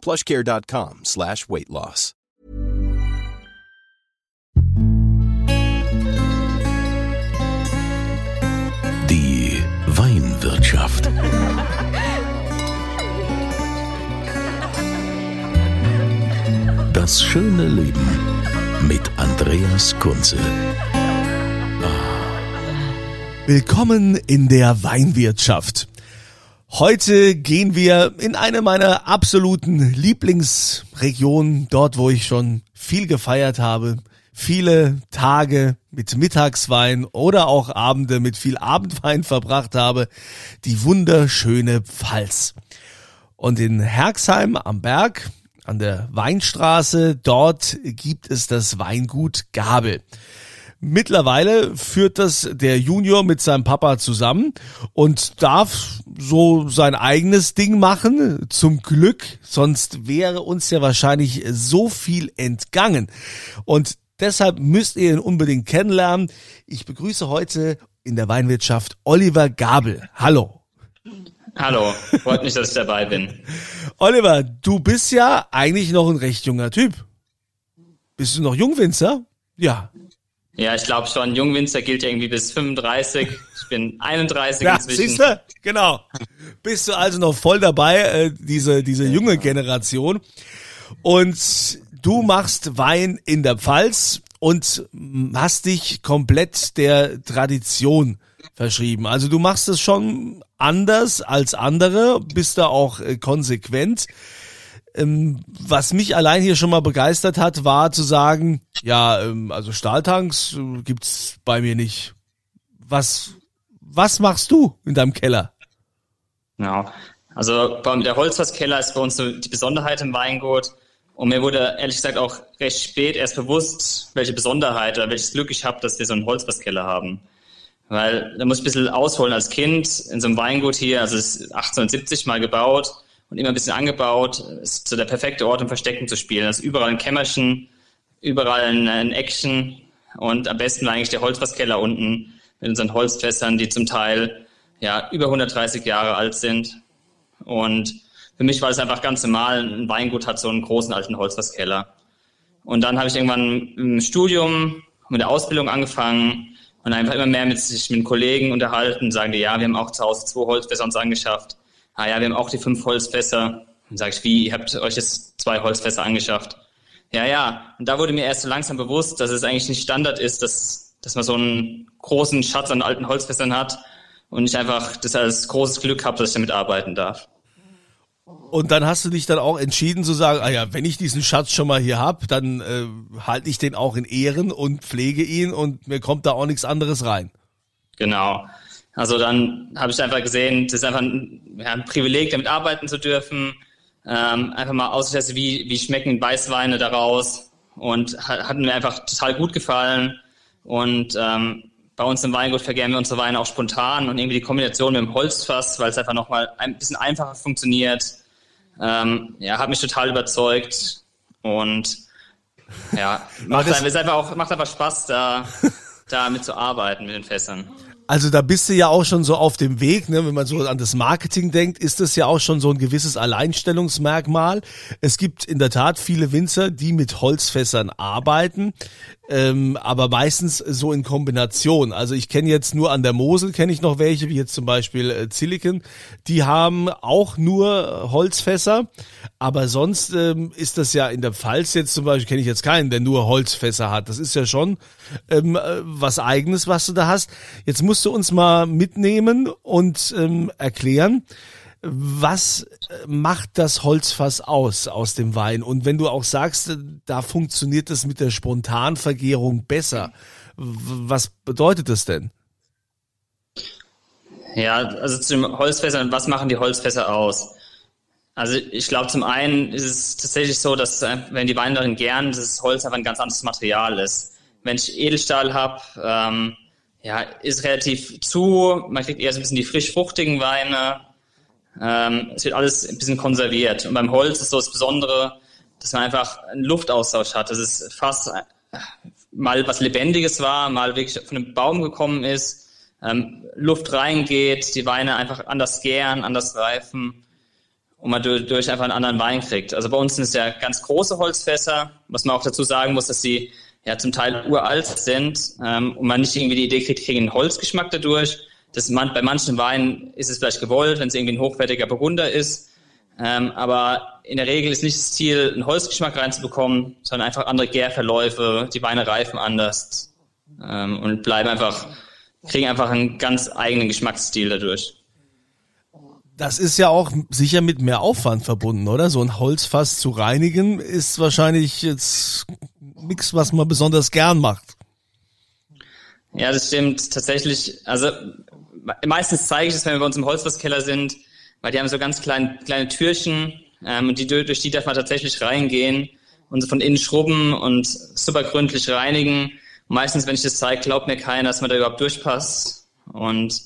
plushcare.com slash weight loss. Die Weinwirtschaft. Das schöne Leben mit Andreas Kunze. Willkommen in der Weinwirtschaft. Heute gehen wir in eine meiner absoluten Lieblingsregionen, dort wo ich schon viel gefeiert habe, viele Tage mit Mittagswein oder auch Abende mit viel Abendwein verbracht habe, die wunderschöne Pfalz. Und in Herxheim am Berg, an der Weinstraße, dort gibt es das Weingut Gabel. Mittlerweile führt das der Junior mit seinem Papa zusammen und darf so sein eigenes Ding machen. Zum Glück, sonst wäre uns ja wahrscheinlich so viel entgangen. Und deshalb müsst ihr ihn unbedingt kennenlernen. Ich begrüße heute in der Weinwirtschaft Oliver Gabel. Hallo. Hallo, freut mich, dass ich dabei bin. Oliver, du bist ja eigentlich noch ein recht junger Typ. Bist du noch Jungwinzer? Ja. Ja, ich glaube schon. Jungwinzer gilt irgendwie bis 35. Ich bin 31 Ja, inzwischen. siehst du? Genau. Bist du also noch voll dabei, äh, diese, diese junge Generation. Und du machst Wein in der Pfalz und hast dich komplett der Tradition verschrieben. Also du machst es schon anders als andere, bist da auch äh, konsequent. Ähm, was mich allein hier schon mal begeistert hat, war zu sagen, ja, ähm, also Stahltanks äh, gibt's bei mir nicht. Was, was machst du in deinem Keller? Genau. Also der Holzfasskeller ist bei uns so die Besonderheit im Weingut. Und mir wurde ehrlich gesagt auch recht spät erst bewusst, welche Besonderheit oder welches Glück ich habe, dass wir so einen Holzfasskeller haben. Weil da muss ich ein bisschen ausholen als Kind in so einem Weingut hier. Also es ist 1870 mal gebaut und immer ein bisschen angebaut. Es ist so der perfekte Ort, um Verstecken zu spielen. Es ist überall ein Kämmerchen, überall ein, ein Eckchen und am besten war eigentlich der Holzfasskeller unten mit unseren Holzfässern, die zum Teil ja über 130 Jahre alt sind. Und für mich war das einfach ganz normal. Ein Weingut hat so einen großen alten Holzfasskeller. Und dann habe ich irgendwann im Studium mit der Ausbildung angefangen und einfach immer mehr mit sich mit Kollegen unterhalten, sagen die, ja, wir haben auch zu Hause zwei Holzfässer uns angeschafft. Ah ja, wir haben auch die fünf Holzfässer. Dann sage ich, wie, ihr habt euch jetzt zwei Holzfässer angeschafft? Ja, ja. Und da wurde mir erst so langsam bewusst, dass es eigentlich nicht Standard ist, dass, dass man so einen großen Schatz an alten Holzfässern hat und ich einfach das als großes Glück habe, dass ich damit arbeiten darf. Und dann hast du dich dann auch entschieden zu sagen, ah ja, wenn ich diesen Schatz schon mal hier hab, dann äh, halte ich den auch in Ehren und pflege ihn und mir kommt da auch nichts anderes rein. Genau. Also dann habe ich einfach gesehen, das ist einfach ein, ja, ein Privileg, damit arbeiten zu dürfen. Ähm, einfach mal austesten, wie, wie schmecken Weißweine daraus. Und hat, hat mir einfach total gut gefallen. Und ähm, bei uns im Weingut vergären wir unsere Weine auch spontan und irgendwie die Kombination mit dem Holzfass, weil es einfach nochmal ein bisschen einfacher funktioniert, ähm, ja, hat mich total überzeugt. Und ja, macht, einfach, ist einfach auch, macht einfach Spaß, da, da mitzuarbeiten mit den Fässern. Also da bist du ja auch schon so auf dem Weg, ne? wenn man so an das Marketing denkt, ist das ja auch schon so ein gewisses Alleinstellungsmerkmal. Es gibt in der Tat viele Winzer, die mit Holzfässern arbeiten, ähm, aber meistens so in Kombination. Also ich kenne jetzt nur an der Mosel, kenne ich noch welche, wie jetzt zum Beispiel äh, Zilliken, die haben auch nur Holzfässer, aber sonst ähm, ist das ja in der Pfalz jetzt zum Beispiel, kenne ich jetzt keinen, der nur Holzfässer hat. Das ist ja schon ähm, äh, was eigenes, was du da hast. Jetzt musst du uns mal mitnehmen und ähm, erklären, was äh, macht das Holzfass aus, aus dem Wein? Und wenn du auch sagst, äh, da funktioniert es mit der Spontanvergärung besser, was bedeutet das denn? Ja, also zu den Holzfässern, was machen die Holzfässer aus? Also ich glaube, zum einen ist es tatsächlich so, dass wenn die Weinlerin gern, das Holz einfach ein ganz anderes Material ist. Wenn ich Edelstahl habe, ähm, ja, ist relativ zu, man kriegt eher so ein bisschen die frisch-fruchtigen Weine. Ähm, es wird alles ein bisschen konserviert. Und beim Holz ist so das Besondere, dass man einfach einen Luftaustausch hat. Das ist fast äh, mal was Lebendiges war, mal wirklich von einem Baum gekommen ist, ähm, Luft reingeht, die Weine einfach anders gären, anders reifen und man durch einfach einen anderen Wein kriegt. Also bei uns sind es ja ganz große Holzfässer, was man auch dazu sagen muss, dass sie ja zum Teil uralt sind ähm, und man nicht irgendwie die Idee kriegt, kriegen einen Holzgeschmack dadurch. Das man, bei manchen Weinen ist es vielleicht gewollt, wenn es irgendwie ein hochwertiger Burgunder ist. Ähm, aber in der Regel ist nicht das Ziel, einen Holzgeschmack reinzubekommen, sondern einfach andere Gärverläufe, die Weine reifen anders ähm, und bleiben einfach, kriegen einfach einen ganz eigenen Geschmacksstil dadurch. Das ist ja auch sicher mit mehr Aufwand verbunden, oder? So ein Holzfass zu reinigen ist wahrscheinlich jetzt nichts, was man besonders gern macht. Ja, das stimmt tatsächlich. Also meistens zeige ich es, wenn wir bei uns im Holzfasskeller sind, weil die haben so ganz kleine, kleine Türchen ähm, und die, durch die darf man tatsächlich reingehen und von innen schrubben und super gründlich reinigen. Meistens, wenn ich das zeige, glaubt mir keiner, dass man da überhaupt durchpasst. Und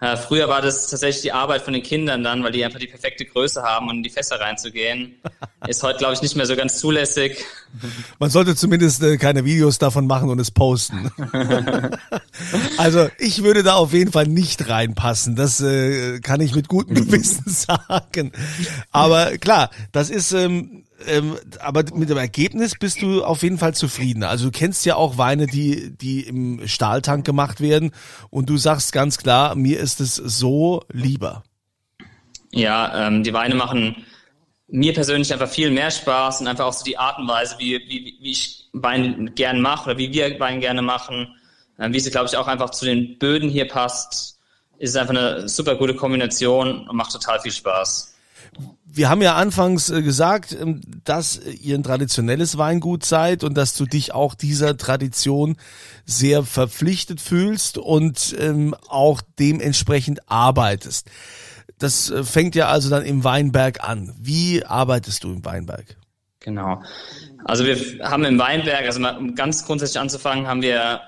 äh, früher war das tatsächlich die Arbeit von den Kindern dann, weil die einfach die perfekte Größe haben, um in die Fässer reinzugehen. Ist heute, glaube ich, nicht mehr so ganz zulässig. Man sollte zumindest äh, keine Videos davon machen und es posten. also ich würde da auf jeden Fall nicht reinpassen. Das äh, kann ich mit gutem Gewissen sagen. Aber klar, das ist ähm, ähm, aber mit dem Ergebnis bist du auf jeden Fall zufrieden. Also du kennst ja auch Weine, die, die im Stahltank gemacht werden und du sagst ganz klar, mir ist es so lieber. Ja, ähm, die Weine machen mir persönlich einfach viel mehr Spaß und einfach auch so die Art und Weise, wie, wie, wie ich Wein gerne mache oder wie wir Wein gerne machen, äh, wie sie, glaube ich, auch einfach zu den Böden hier passt, ist einfach eine super gute Kombination und macht total viel Spaß wir haben ja anfangs äh, gesagt, ähm, dass ihr ein traditionelles Weingut seid und dass du dich auch dieser Tradition sehr verpflichtet fühlst und ähm, auch dementsprechend arbeitest. Das äh, fängt ja also dann im Weinberg an. Wie arbeitest du im Weinberg? Genau. Also wir haben im Weinberg, also um ganz grundsätzlich anzufangen, haben wir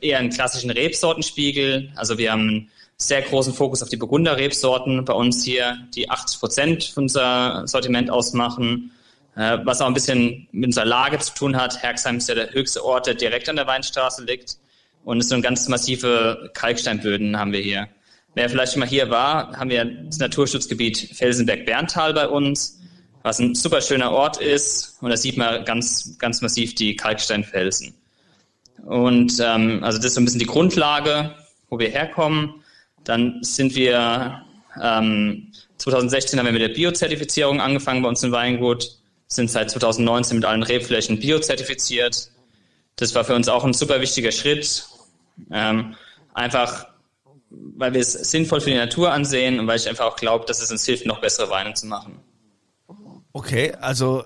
eher einen klassischen Rebsortenspiegel. Also wir haben sehr großen Fokus auf die Burgunder-Rebsorten bei uns hier, die 80 Prozent von unser Sortiment ausmachen. Äh, was auch ein bisschen mit unserer Lage zu tun hat. Herxheim ist ja der höchste Ort, der direkt an der Weinstraße liegt. Und es sind ganz massive Kalksteinböden haben wir hier. Wer vielleicht schon mal hier war, haben wir das Naturschutzgebiet Felsenberg-Berntal bei uns, was ein super schöner Ort ist. Und da sieht man ganz, ganz massiv die Kalksteinfelsen. Und ähm, also das ist so ein bisschen die Grundlage, wo wir herkommen. Dann sind wir, ähm, 2016 haben wir mit der Biozertifizierung angefangen bei uns im Weingut, sind seit 2019 mit allen Rebflächen biozertifiziert. Das war für uns auch ein super wichtiger Schritt. Ähm, einfach, weil wir es sinnvoll für die Natur ansehen und weil ich einfach auch glaube, dass es uns hilft, noch bessere Weine zu machen. Okay, also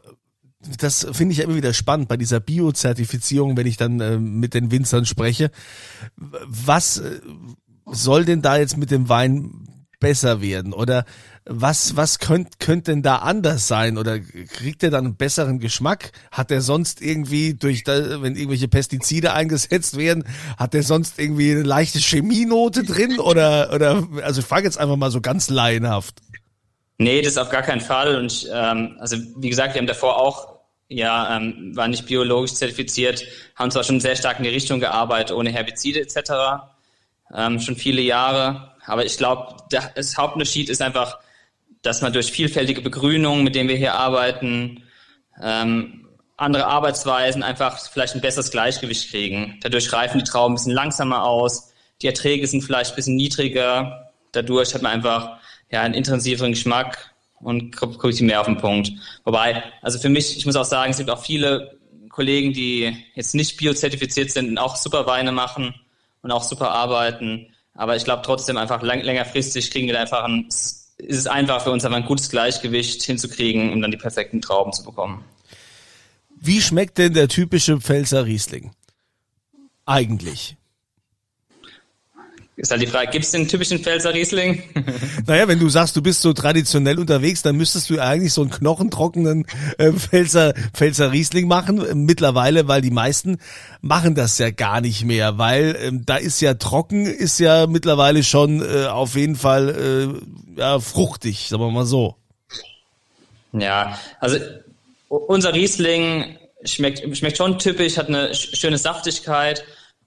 das finde ich immer wieder spannend bei dieser Biozertifizierung, wenn ich dann äh, mit den Winzern spreche. Was, äh, soll denn da jetzt mit dem Wein besser werden? Oder was, was könnte könnt denn da anders sein? Oder kriegt er dann einen besseren Geschmack? Hat er sonst irgendwie durch, da, wenn irgendwelche Pestizide eingesetzt werden, hat er sonst irgendwie eine leichte Chemienote drin? Oder, oder, also ich frage jetzt einfach mal so ganz laienhaft. Nee, das auf gar keinen Fall. Und ähm, also wie gesagt, wir haben davor auch ja, ähm, war nicht biologisch zertifiziert, haben zwar schon sehr stark in die Richtung gearbeitet, ohne Herbizide etc ähm, schon viele Jahre. Aber ich glaube, das Hauptunterschied ist einfach, dass man durch vielfältige Begrünung, mit denen wir hier arbeiten, ähm, andere Arbeitsweisen einfach vielleicht ein besseres Gleichgewicht kriegen. Dadurch reifen die Trauben ein bisschen langsamer aus, die Erträge sind vielleicht ein bisschen niedriger. Dadurch hat man einfach ja, einen intensiveren Geschmack und kommt ich mehr auf den Punkt. Wobei, also für mich, ich muss auch sagen, es gibt auch viele Kollegen, die jetzt nicht biozertifiziert sind und auch super Weine machen und auch super arbeiten. Aber ich glaube trotzdem einfach lang, längerfristig kriegen wir einfach ein, ist es einfach für uns einfach ein gutes Gleichgewicht hinzukriegen, um dann die perfekten Trauben zu bekommen. Wie schmeckt denn der typische Pfälzer Riesling? Eigentlich. Ist halt die Frage, gibt es den typischen Pfälzer Riesling? Naja, wenn du sagst, du bist so traditionell unterwegs, dann müsstest du eigentlich so einen knochentrockenen äh, Pfälzer, Pfälzer Riesling machen. Mittlerweile, weil die meisten machen das ja gar nicht mehr, weil ähm, da ist ja trocken, ist ja mittlerweile schon äh, auf jeden Fall äh, ja, fruchtig, sagen wir mal so. Ja, also unser Riesling schmeckt, schmeckt schon typisch, hat eine schöne Saftigkeit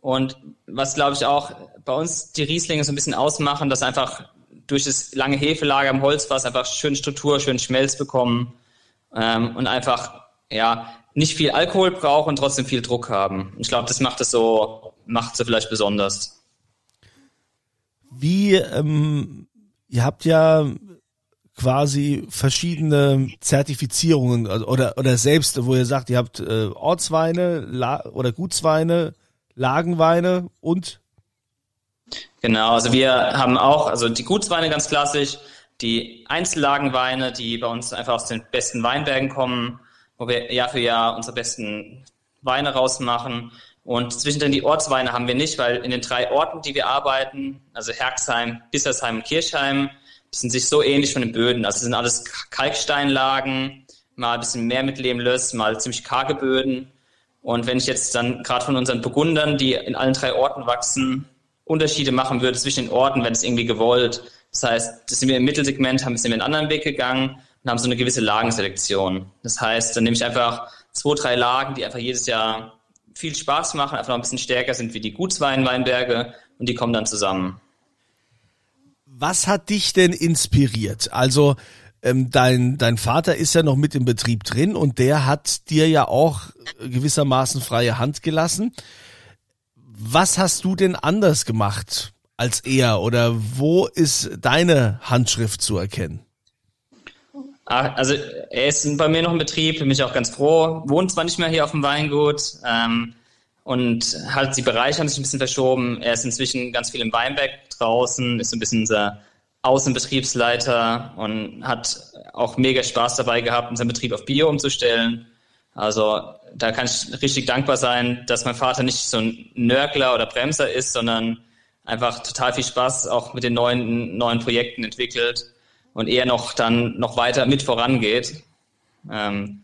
und was glaube ich auch bei uns die Rieslinge so ein bisschen ausmachen, dass einfach durch das lange Hefelager im Holzfass einfach schön Struktur, schön Schmelz bekommen ähm, und einfach ja nicht viel Alkohol brauchen und trotzdem viel Druck haben. Ich glaube, das macht es so, macht so vielleicht besonders. Wie, ähm, ihr habt ja quasi verschiedene Zertifizierungen also, oder oder selbst, wo ihr sagt, ihr habt äh, Ortsweine La oder Gutsweine, Lagenweine und Genau, also wir haben auch, also die Gutsweine ganz klassisch, die Einzellagenweine, die bei uns einfach aus den besten Weinbergen kommen, wo wir Jahr für Jahr unsere besten Weine rausmachen. Und zwischendrin die Ortsweine haben wir nicht, weil in den drei Orten, die wir arbeiten, also Herxheim, Bissersheim und Kirchheim, die sind sich so ähnlich von den Böden. Also sind alles Kalksteinlagen, mal ein bisschen mehr mit Lehmlöss, mal ziemlich karge Böden. Und wenn ich jetzt dann gerade von unseren Burgundern, die in allen drei Orten wachsen, Unterschiede machen würde zwischen den Orten, wenn es irgendwie gewollt. Das heißt, das sind wir im Mittelsegment, haben wir einen anderen Weg gegangen und haben so eine gewisse Lagenselektion. Das heißt, dann nehme ich einfach zwei, drei Lagen, die einfach jedes Jahr viel Spaß machen, einfach noch ein bisschen stärker sind wie die Gutsweinweinberge und die kommen dann zusammen. Was hat dich denn inspiriert? Also ähm, dein, dein Vater ist ja noch mit im Betrieb drin und der hat dir ja auch gewissermaßen freie Hand gelassen. Was hast du denn anders gemacht als er oder wo ist deine Handschrift zu erkennen? Also er ist bei mir noch im Betrieb, bin ich auch ganz froh. Wohnt zwar nicht mehr hier auf dem Weingut ähm, und halt die Bereiche haben sich ein bisschen verschoben. Er ist inzwischen ganz viel im Weinberg draußen, ist ein bisschen unser Außenbetriebsleiter und hat auch mega Spaß dabei gehabt, unseren Betrieb auf Bio umzustellen. Also da kann ich richtig dankbar sein, dass mein Vater nicht so ein Nörgler oder Bremser ist, sondern einfach total viel Spaß auch mit den neuen, neuen Projekten entwickelt und eher noch dann noch weiter mit vorangeht. Ähm,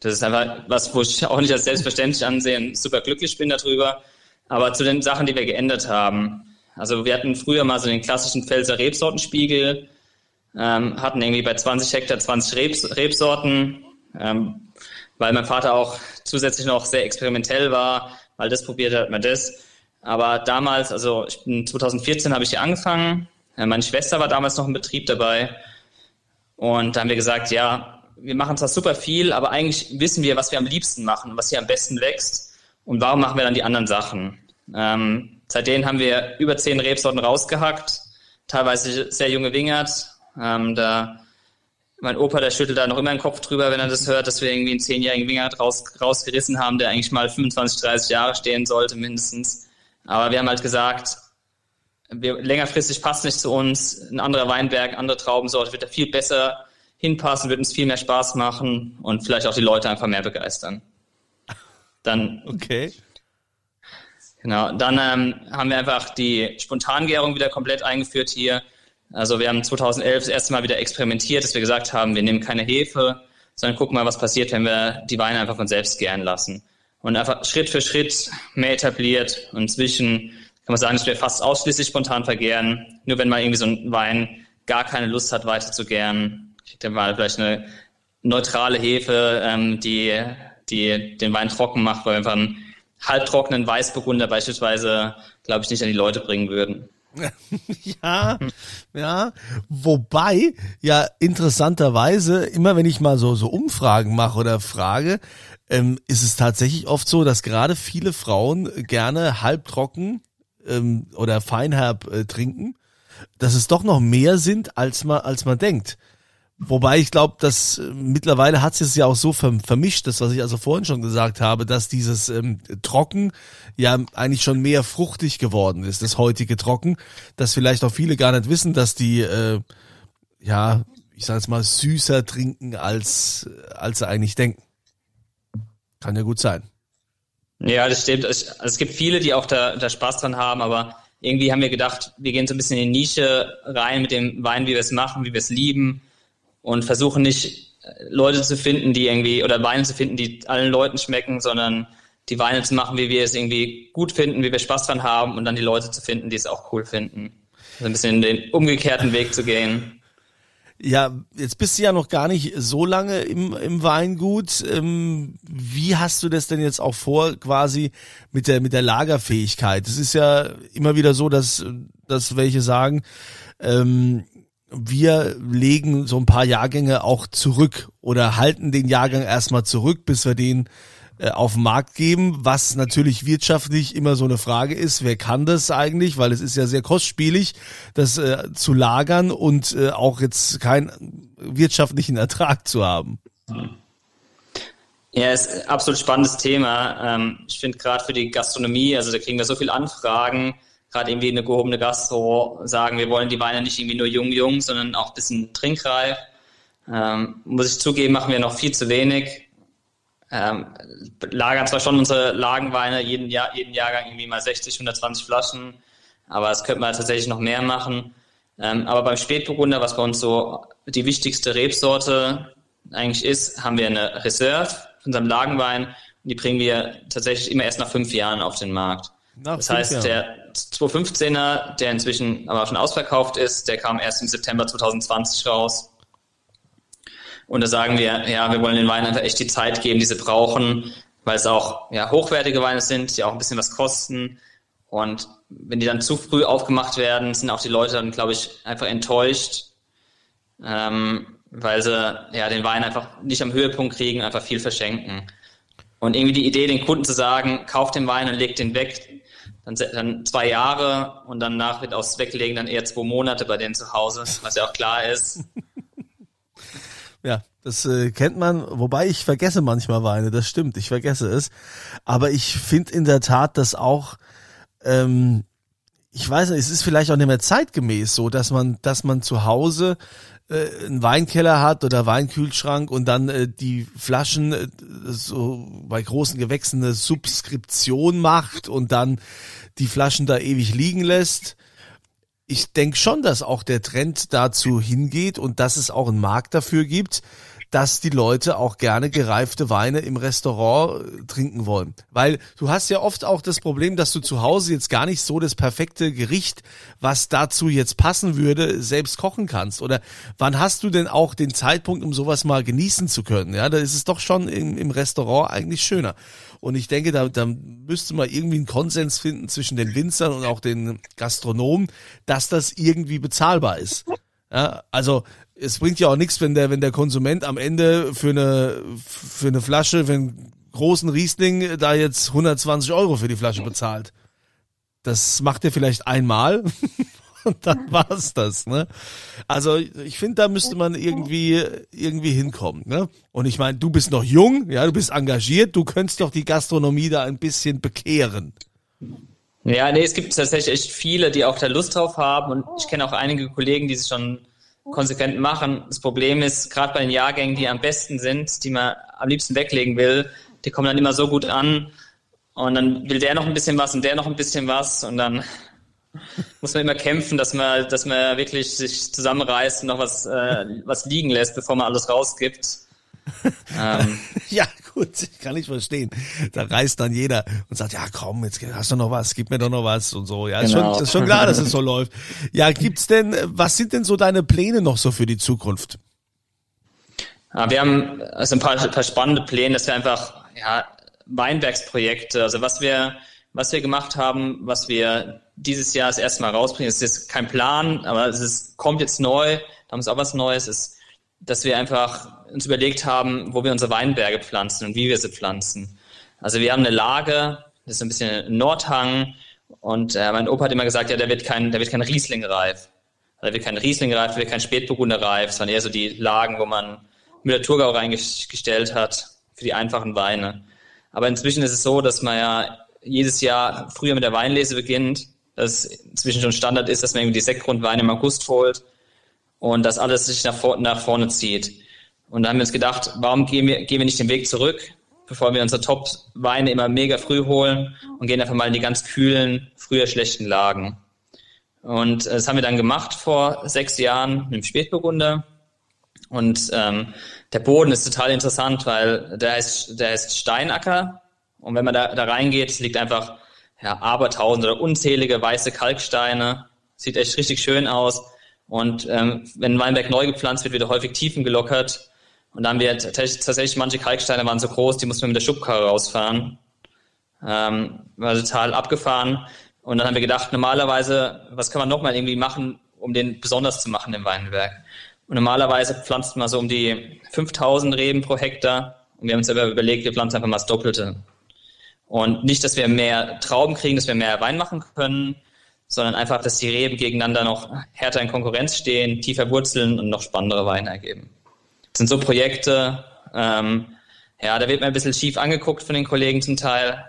das ist einfach was, wo ich auch nicht als selbstverständlich ansehe und super glücklich bin darüber. Aber zu den Sachen, die wir geändert haben. Also wir hatten früher mal so den klassischen Pfälzer Rebsortenspiegel, ähm, hatten irgendwie bei 20 Hektar 20 Rebs, Rebsorten. Ähm, weil mein Vater auch zusätzlich noch sehr experimentell war, weil das probiert hat, man das. Aber damals, also ich bin 2014 habe ich hier angefangen. Äh, meine Schwester war damals noch im Betrieb dabei. Und da haben wir gesagt, ja, wir machen zwar super viel, aber eigentlich wissen wir, was wir am liebsten machen, was hier am besten wächst. Und warum machen wir dann die anderen Sachen? Ähm, seitdem haben wir über zehn Rebsorten rausgehackt, teilweise sehr junge Wingert. Ähm, da mein Opa, der schüttelt da noch immer den Kopf drüber, wenn er das hört, dass wir irgendwie einen zehnjährigen Wingert raus, rausgerissen haben, der eigentlich mal 25, 30 Jahre stehen sollte mindestens. Aber wir haben halt gesagt, wir, längerfristig passt nicht zu uns. Ein anderer Weinberg, andere Traubensorte wird da viel besser hinpassen, wird uns viel mehr Spaß machen und vielleicht auch die Leute einfach mehr begeistern. Dann. Okay. Genau. Dann ähm, haben wir einfach die Spontangärung wieder komplett eingeführt hier. Also wir haben 2011 das erste Mal wieder experimentiert, dass wir gesagt haben, wir nehmen keine Hefe, sondern gucken mal, was passiert, wenn wir die Weine einfach von selbst gären lassen. Und einfach Schritt für Schritt mehr etabliert. Und inzwischen kann man sagen, dass wir fast ausschließlich spontan vergären. Nur wenn mal irgendwie so ein Wein gar keine Lust hat, weiter zu gären, kriegt er mal vielleicht eine neutrale Hefe, ähm, die, die den Wein trocken macht, weil wir einfach halbtrockenen Weißburgunder beispielsweise, glaube ich, nicht an die Leute bringen würden. ja, ja. Wobei, ja, interessanterweise, immer wenn ich mal so, so Umfragen mache oder frage, ähm, ist es tatsächlich oft so, dass gerade viele Frauen gerne halbtrocken ähm, oder feinherb äh, trinken, dass es doch noch mehr sind, als man, als man denkt. Wobei ich glaube, dass äh, mittlerweile hat es ja auch so vermischt, das was ich also vorhin schon gesagt habe, dass dieses ähm, Trocken ja eigentlich schon mehr fruchtig geworden ist, das heutige Trocken, dass vielleicht auch viele gar nicht wissen, dass die äh, ja, ich sage jetzt mal süßer trinken als als sie eigentlich denken. Kann ja gut sein. Ja, das stimmt. Es, es gibt viele, die auch da, da Spaß dran haben, aber irgendwie haben wir gedacht, wir gehen so ein bisschen in die Nische rein mit dem Wein, wie wir es machen, wie wir es lieben und versuchen nicht äh, Leute zu finden, die irgendwie, oder Weine zu finden, die allen Leuten schmecken, sondern die Weine zu machen, wie wir es irgendwie gut finden, wie wir Spaß dran haben und dann die Leute zu finden, die es auch cool finden. Also ein bisschen den umgekehrten Weg zu gehen. Ja, jetzt bist du ja noch gar nicht so lange im, im Weingut. Ähm, wie hast du das denn jetzt auch vor, quasi mit der, mit der Lagerfähigkeit? Es ist ja immer wieder so, dass, dass welche sagen, ähm, wir legen so ein paar Jahrgänge auch zurück oder halten den Jahrgang erstmal zurück, bis wir den äh, auf den Markt geben, was natürlich wirtschaftlich immer so eine Frage ist, wer kann das eigentlich, weil es ist ja sehr kostspielig, das äh, zu lagern und äh, auch jetzt keinen wirtschaftlichen Ertrag zu haben. Ja, ist ein absolut spannendes Thema. Ähm, ich finde gerade für die Gastronomie, also da kriegen wir so viele Anfragen, gerade irgendwie eine gehobene Gastro sagen, wir wollen die Weine nicht irgendwie nur jung, jung, sondern auch ein bisschen trinkreif. Ähm, muss ich zugeben, machen wir noch viel zu wenig ähm, lagern zwar schon unsere Lagenweine jeden, Jahr, jeden Jahrgang irgendwie mal 60, 120 Flaschen, aber es könnte man tatsächlich noch mehr machen. Ähm, aber beim Spätburgunder, was bei uns so die wichtigste Rebsorte eigentlich ist, haben wir eine Reserve von unserem Lagenwein und die bringen wir tatsächlich immer erst nach fünf Jahren auf den Markt. Nach das heißt, Jahren. der 215er, der inzwischen aber schon ausverkauft ist, der kam erst im September 2020 raus. Und da sagen wir, ja, wir wollen den Weinen einfach echt die Zeit geben, die sie brauchen, weil es auch ja, hochwertige Weine sind, die auch ein bisschen was kosten. Und wenn die dann zu früh aufgemacht werden, sind auch die Leute dann, glaube ich, einfach enttäuscht, ähm, weil sie ja den Wein einfach nicht am Höhepunkt kriegen, einfach viel verschenken. Und irgendwie die Idee, den Kunden zu sagen, kauft den Wein und legt den weg, dann, dann zwei Jahre und danach wird aus Weglegen dann eher zwei Monate bei denen zu Hause, was ja auch klar ist. Ja, das äh, kennt man, wobei ich vergesse manchmal Weine, das stimmt, ich vergesse es. Aber ich finde in der Tat, dass auch, ähm, ich weiß nicht, es ist vielleicht auch nicht mehr zeitgemäß so, dass man, dass man zu Hause äh, einen Weinkeller hat oder Weinkühlschrank und dann äh, die Flaschen äh, so bei großen Gewächsen eine Subskription macht und dann die Flaschen da ewig liegen lässt. Ich denke schon, dass auch der Trend dazu hingeht und dass es auch einen Markt dafür gibt, dass die Leute auch gerne gereifte Weine im Restaurant äh, trinken wollen. Weil du hast ja oft auch das Problem, dass du zu Hause jetzt gar nicht so das perfekte Gericht, was dazu jetzt passen würde, selbst kochen kannst. Oder wann hast du denn auch den Zeitpunkt, um sowas mal genießen zu können? Ja, da ist es doch schon im, im Restaurant eigentlich schöner. Und ich denke, da, da müsste man irgendwie einen Konsens finden zwischen den Winzern und auch den Gastronomen, dass das irgendwie bezahlbar ist. Ja, also es bringt ja auch nichts, wenn der, wenn der Konsument am Ende für eine, für eine Flasche, für einen großen Riesling da jetzt 120 Euro für die Flasche bezahlt. Das macht er vielleicht einmal und dann war's das, ne? Also ich finde, da müsste man irgendwie irgendwie hinkommen, ne? Und ich meine, du bist noch jung, ja, du bist engagiert, du könntest doch die Gastronomie da ein bisschen bekehren. Ja, nee, es gibt tatsächlich echt viele, die auch da Lust drauf haben und ich kenne auch einige Kollegen, die es schon konsequent machen. Das Problem ist, gerade bei den Jahrgängen, die am besten sind, die man am liebsten weglegen will, die kommen dann immer so gut an und dann will der noch ein bisschen was und der noch ein bisschen was und dann muss man immer kämpfen, dass man, dass man wirklich sich zusammenreißt und noch was, äh, was liegen lässt, bevor man alles rausgibt. Ähm. Ja, gut, kann ich verstehen. Da reißt dann jeder und sagt, ja komm, jetzt hast du noch was, gib mir doch noch was und so. Ja, genau. ist, schon, ist schon klar, dass es so läuft. Ja, gibt's denn, was sind denn so deine Pläne noch so für die Zukunft? Ja, wir haben also ein paar, paar spannende Pläne, dass wir einfach, ja, Weinbergsprojekte, also was wir, was wir gemacht haben, was wir dieses Jahr das erste Mal rausbringen, es ist kein Plan, aber es ist, kommt jetzt neu, da haben wir auch was Neues, ist, dass wir einfach uns überlegt haben, wo wir unsere Weinberge pflanzen und wie wir sie pflanzen. Also wir haben eine Lage, das ist ein bisschen Nordhang und äh, mein Opa hat immer gesagt, ja, der wird kein, der wird kein Riesling reif. Da wird kein Riesling reif, der wird kein Spätburgunder reif. Es waren eher so die Lagen, wo man Müller-Thurgau reingestellt hat für die einfachen Weine. Aber inzwischen ist es so, dass man ja jedes Jahr früher mit der Weinlese beginnt, dass inzwischen schon Standard ist, dass man irgendwie die Sektgrundweine im August holt und dass alles sich nach, vor, nach vorne zieht. Und da haben wir uns gedacht, warum gehen wir, gehen wir nicht den Weg zurück, bevor wir unsere Top-Weine immer mega früh holen und gehen einfach mal in die ganz kühlen, früher schlechten Lagen. Und äh, das haben wir dann gemacht vor sechs Jahren mit dem Spätburgunder. Und ähm, der Boden ist total interessant, weil der heißt, der heißt Steinacker. Und wenn man da, da reingeht, liegt einfach ja, abertausende oder unzählige weiße Kalksteine. Sieht echt richtig schön aus. Und ähm, wenn ein Weinberg neu gepflanzt wird, wird er häufig Tiefen gelockert. Und dann wird tatsächlich manche Kalksteine waren so groß, die mussten wir mit der Schubkarre rausfahren. Ähm, war total abgefahren. Und dann haben wir gedacht, normalerweise, was kann man nochmal irgendwie machen, um den besonders zu machen, im Weinberg? Und normalerweise pflanzt man so um die 5000 Reben pro Hektar. Und wir haben uns aber überlegt, wir pflanzen einfach mal das Doppelte. Und nicht, dass wir mehr Trauben kriegen, dass wir mehr Wein machen können, sondern einfach, dass die Reben gegeneinander noch härter in Konkurrenz stehen, tiefer wurzeln und noch spannendere Weine ergeben. Das sind so Projekte, ähm, ja, da wird man ein bisschen schief angeguckt von den Kollegen zum Teil,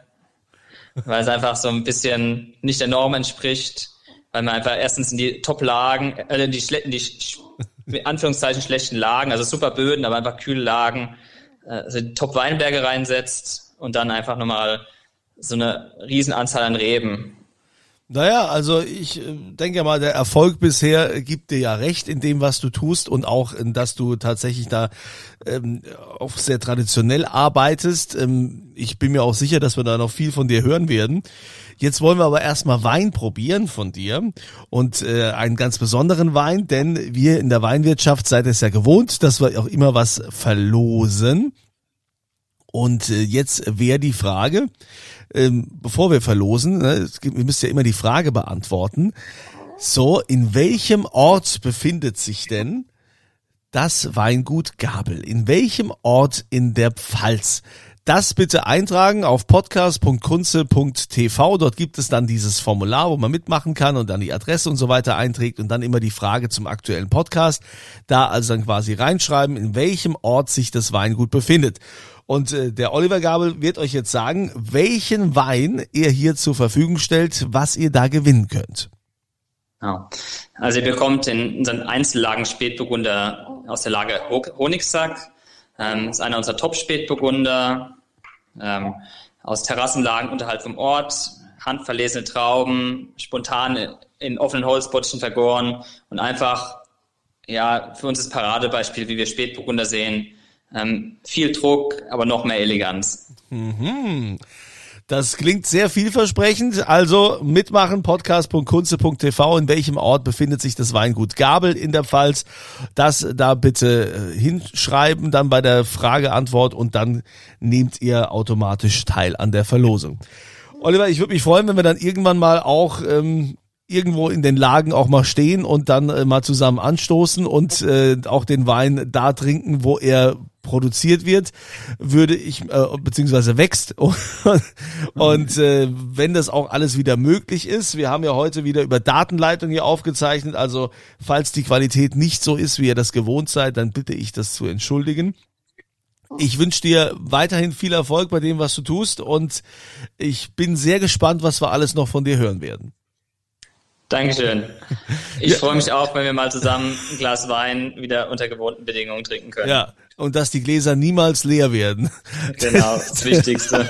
weil es einfach so ein bisschen nicht der Norm entspricht, weil man einfach erstens in die Top-Lagen, äh, in die, in die in Anführungszeichen schlechten Lagen, also super Böden, aber einfach kühle Lagen, äh, also Top-Weinberge reinsetzt und dann einfach nochmal so eine Riesenanzahl an Reben. Naja, also ich äh, denke mal, der Erfolg bisher gibt dir ja recht in dem, was du tust und auch, dass du tatsächlich da ähm, auch sehr traditionell arbeitest. Ähm, ich bin mir auch sicher, dass wir da noch viel von dir hören werden. Jetzt wollen wir aber erstmal Wein probieren von dir und äh, einen ganz besonderen Wein, denn wir in der Weinwirtschaft seid es ja gewohnt, dass wir auch immer was verlosen. Und äh, jetzt wäre die Frage, ähm, bevor wir verlosen, ne, wir müssen ja immer die Frage beantworten. So, in welchem Ort befindet sich denn das Weingut Gabel? In welchem Ort in der Pfalz? Das bitte eintragen auf podcast.kunze.tv. Dort gibt es dann dieses Formular, wo man mitmachen kann und dann die Adresse und so weiter einträgt und dann immer die Frage zum aktuellen Podcast. Da also dann quasi reinschreiben, in welchem Ort sich das Weingut befindet. Und äh, der Oliver Gabel wird euch jetzt sagen, welchen Wein er hier zur Verfügung stellt, was ihr da gewinnen könnt. Ja. Also ihr bekommt in unseren Einzellagen Spätburgunder aus der Lage Honigsack. Ähm, ist einer unserer Top-Spätburgunder. Ähm, aus Terrassenlagen unterhalb vom Ort, handverlesene Trauben, spontan in offenen Holzbottichen vergoren und einfach, ja, für uns das Paradebeispiel, wie wir Spätburgunder sehen, ähm, viel Druck, aber noch mehr Eleganz. Mhm. Das klingt sehr vielversprechend. Also mitmachen, podcast.kunze.tv. In welchem Ort befindet sich das Weingut Gabel in der Pfalz? Das da bitte äh, hinschreiben, dann bei der Frageantwort und dann nehmt ihr automatisch teil an der Verlosung. Oliver, ich würde mich freuen, wenn wir dann irgendwann mal auch ähm, irgendwo in den Lagen auch mal stehen und dann äh, mal zusammen anstoßen und äh, auch den Wein da trinken, wo er produziert wird, würde ich, äh, beziehungsweise wächst. Und äh, wenn das auch alles wieder möglich ist, wir haben ja heute wieder über Datenleitung hier aufgezeichnet, also falls die Qualität nicht so ist, wie ihr das gewohnt seid, dann bitte ich das zu entschuldigen. Ich wünsche dir weiterhin viel Erfolg bei dem, was du tust und ich bin sehr gespannt, was wir alles noch von dir hören werden. Dankeschön. Ich ja. freue mich auch, wenn wir mal zusammen ein Glas Wein wieder unter gewohnten Bedingungen trinken können. Ja, und dass die Gläser niemals leer werden. Genau, das Wichtigste.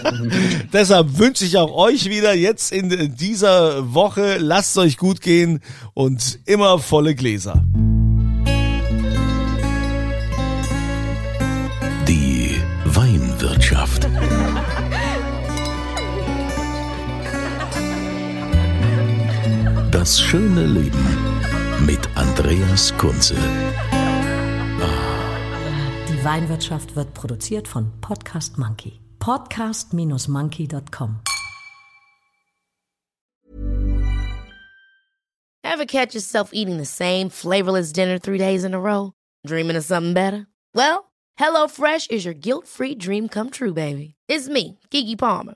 Deshalb wünsche ich auch euch wieder jetzt in dieser Woche, lasst es euch gut gehen und immer volle Gläser. Das schöne Leben mit Andreas Kunze. Die Weinwirtschaft wird produziert von Podcast Monkey. Podcast-monkey.com. Ever catch yourself eating the same flavorless dinner three days in a row? Dreaming of something better? Well, HelloFresh is your guilt-free dream come true, baby. It's me, Kiki Palmer.